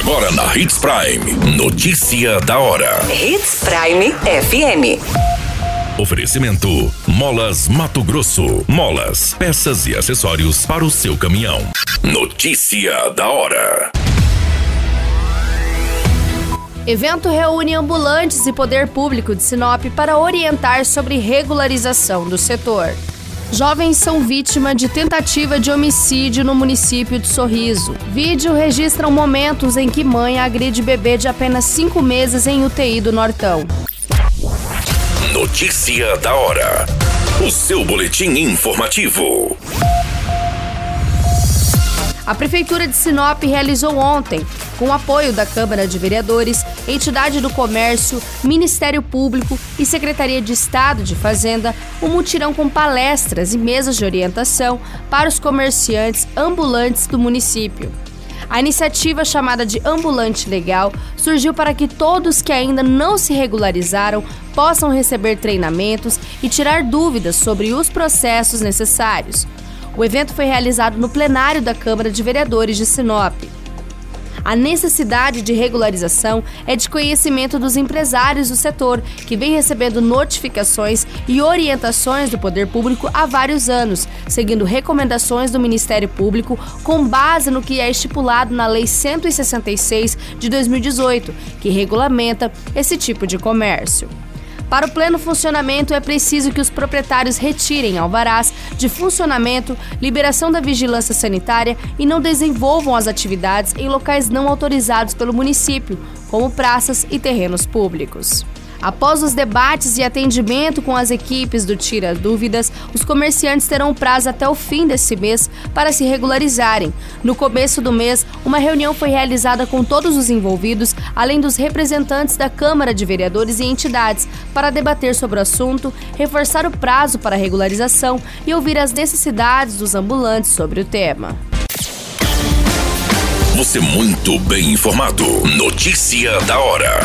Agora na Hits Prime. Notícia da hora. Hits Prime FM. Oferecimento: Molas Mato Grosso. Molas, peças e acessórios para o seu caminhão. Notícia da hora. Evento reúne ambulantes e poder público de Sinop para orientar sobre regularização do setor. Jovens são vítima de tentativa de homicídio no município de Sorriso. Vídeo registram momentos em que mãe agride bebê de apenas cinco meses em UTI do Nortão. Notícia da hora. O seu boletim informativo. A Prefeitura de Sinop realizou ontem, com apoio da Câmara de Vereadores, Entidade do Comércio, Ministério Público e Secretaria de Estado de Fazenda, um mutirão com palestras e mesas de orientação para os comerciantes ambulantes do município. A iniciativa, chamada de Ambulante Legal, surgiu para que todos que ainda não se regularizaram possam receber treinamentos e tirar dúvidas sobre os processos necessários. O evento foi realizado no plenário da Câmara de Vereadores de Sinop. A necessidade de regularização é de conhecimento dos empresários do setor, que vem recebendo notificações e orientações do poder público há vários anos, seguindo recomendações do Ministério Público com base no que é estipulado na Lei 166 de 2018, que regulamenta esse tipo de comércio. Para o pleno funcionamento, é preciso que os proprietários retirem alvarás de funcionamento, liberação da vigilância sanitária e não desenvolvam as atividades em locais não autorizados pelo município, como praças e terrenos públicos. Após os debates e atendimento com as equipes do Tira Dúvidas, os comerciantes terão prazo até o fim desse mês para se regularizarem. No começo do mês, uma reunião foi realizada com todos os envolvidos, além dos representantes da Câmara de Vereadores e entidades, para debater sobre o assunto, reforçar o prazo para regularização e ouvir as necessidades dos ambulantes sobre o tema. Você muito bem informado. Notícia da hora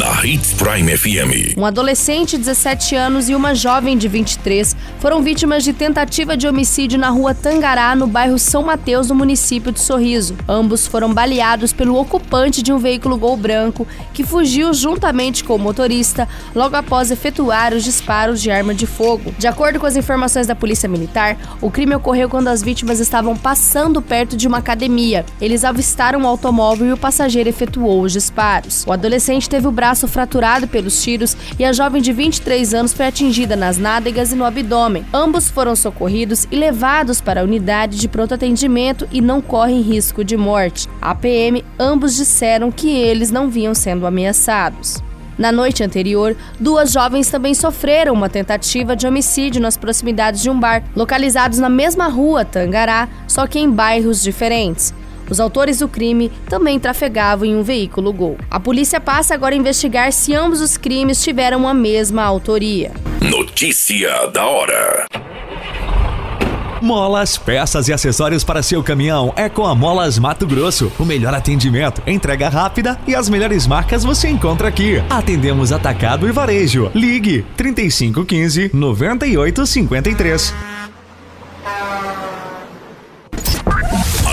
na Hits Prime FM. Um adolescente de 17 anos e uma jovem de 23 foram vítimas de tentativa de homicídio na rua Tangará, no bairro São Mateus, no município de Sorriso. Ambos foram baleados pelo ocupante de um veículo Gol branco que fugiu juntamente com o motorista logo após efetuar os disparos de arma de fogo. De acordo com as informações da Polícia Militar, o crime ocorreu quando as vítimas estavam passando perto de uma academia. Eles avistaram o automóvel e o passageiro efetuou os disparos. O adolescente teve o braço fraturado pelos tiros e a jovem de 23 anos foi atingida nas nádegas e no abdômen. Ambos foram socorridos e levados para a unidade de pronto atendimento e não correm risco de morte. A PM, ambos disseram que eles não vinham sendo ameaçados. Na noite anterior, duas jovens também sofreram uma tentativa de homicídio nas proximidades de um bar, localizados na mesma rua Tangará, só que em bairros diferentes. Os autores do crime também trafegavam em um veículo Gol. A polícia passa agora a investigar se ambos os crimes tiveram a mesma autoria. Notícia da hora. Molas, peças e acessórios para seu caminhão é com a Molas Mato Grosso. O melhor atendimento, entrega rápida e as melhores marcas você encontra aqui. Atendemos atacado e varejo. Ligue 3515 9853.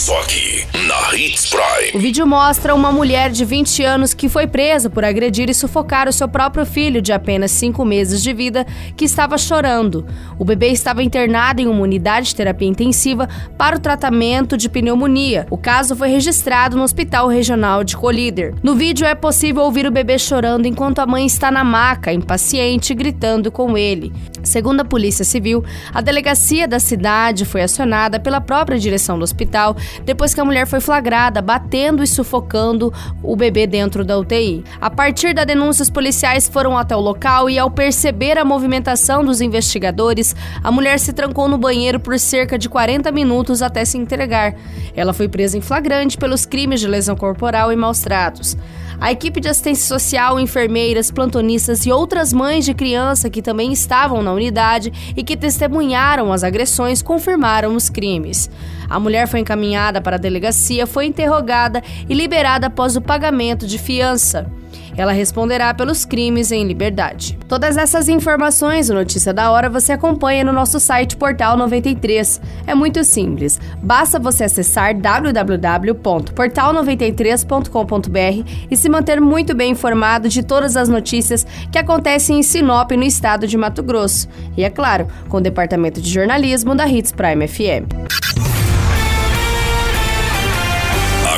Só aqui, na Hits Prime. O vídeo mostra uma mulher de 20 anos que foi presa por agredir e sufocar o seu próprio filho de apenas 5 meses de vida, que estava chorando. O bebê estava internado em uma unidade de terapia intensiva para o tratamento de pneumonia. O caso foi registrado no Hospital Regional de Colíder. No vídeo é possível ouvir o bebê chorando enquanto a mãe está na maca, impaciente, gritando com ele. Segundo a Polícia Civil, a delegacia da cidade foi acionada pela própria direção do hospital depois que a mulher foi flagrada batendo e sufocando o bebê dentro da UTI. A partir da denúncia, os policiais foram até o local e, ao perceber a movimentação dos investigadores, a mulher se trancou no banheiro por cerca de 40 minutos até se entregar. Ela foi presa em flagrante pelos crimes de lesão corporal e maus tratos. A equipe de assistência social, enfermeiras, plantonistas e outras mães de criança que também estavam na unidade e que testemunharam as agressões confirmaram os crimes. A mulher foi encaminhada para a delegacia, foi interrogada e liberada após o pagamento de fiança. Ela responderá pelos crimes em liberdade. Todas essas informações, o Notícia da Hora, você acompanha no nosso site Portal 93. É muito simples. Basta você acessar www.portal93.com.br e se manter muito bem informado de todas as notícias que acontecem em Sinop, no estado de Mato Grosso. E é claro, com o departamento de jornalismo da Hits Prime FM.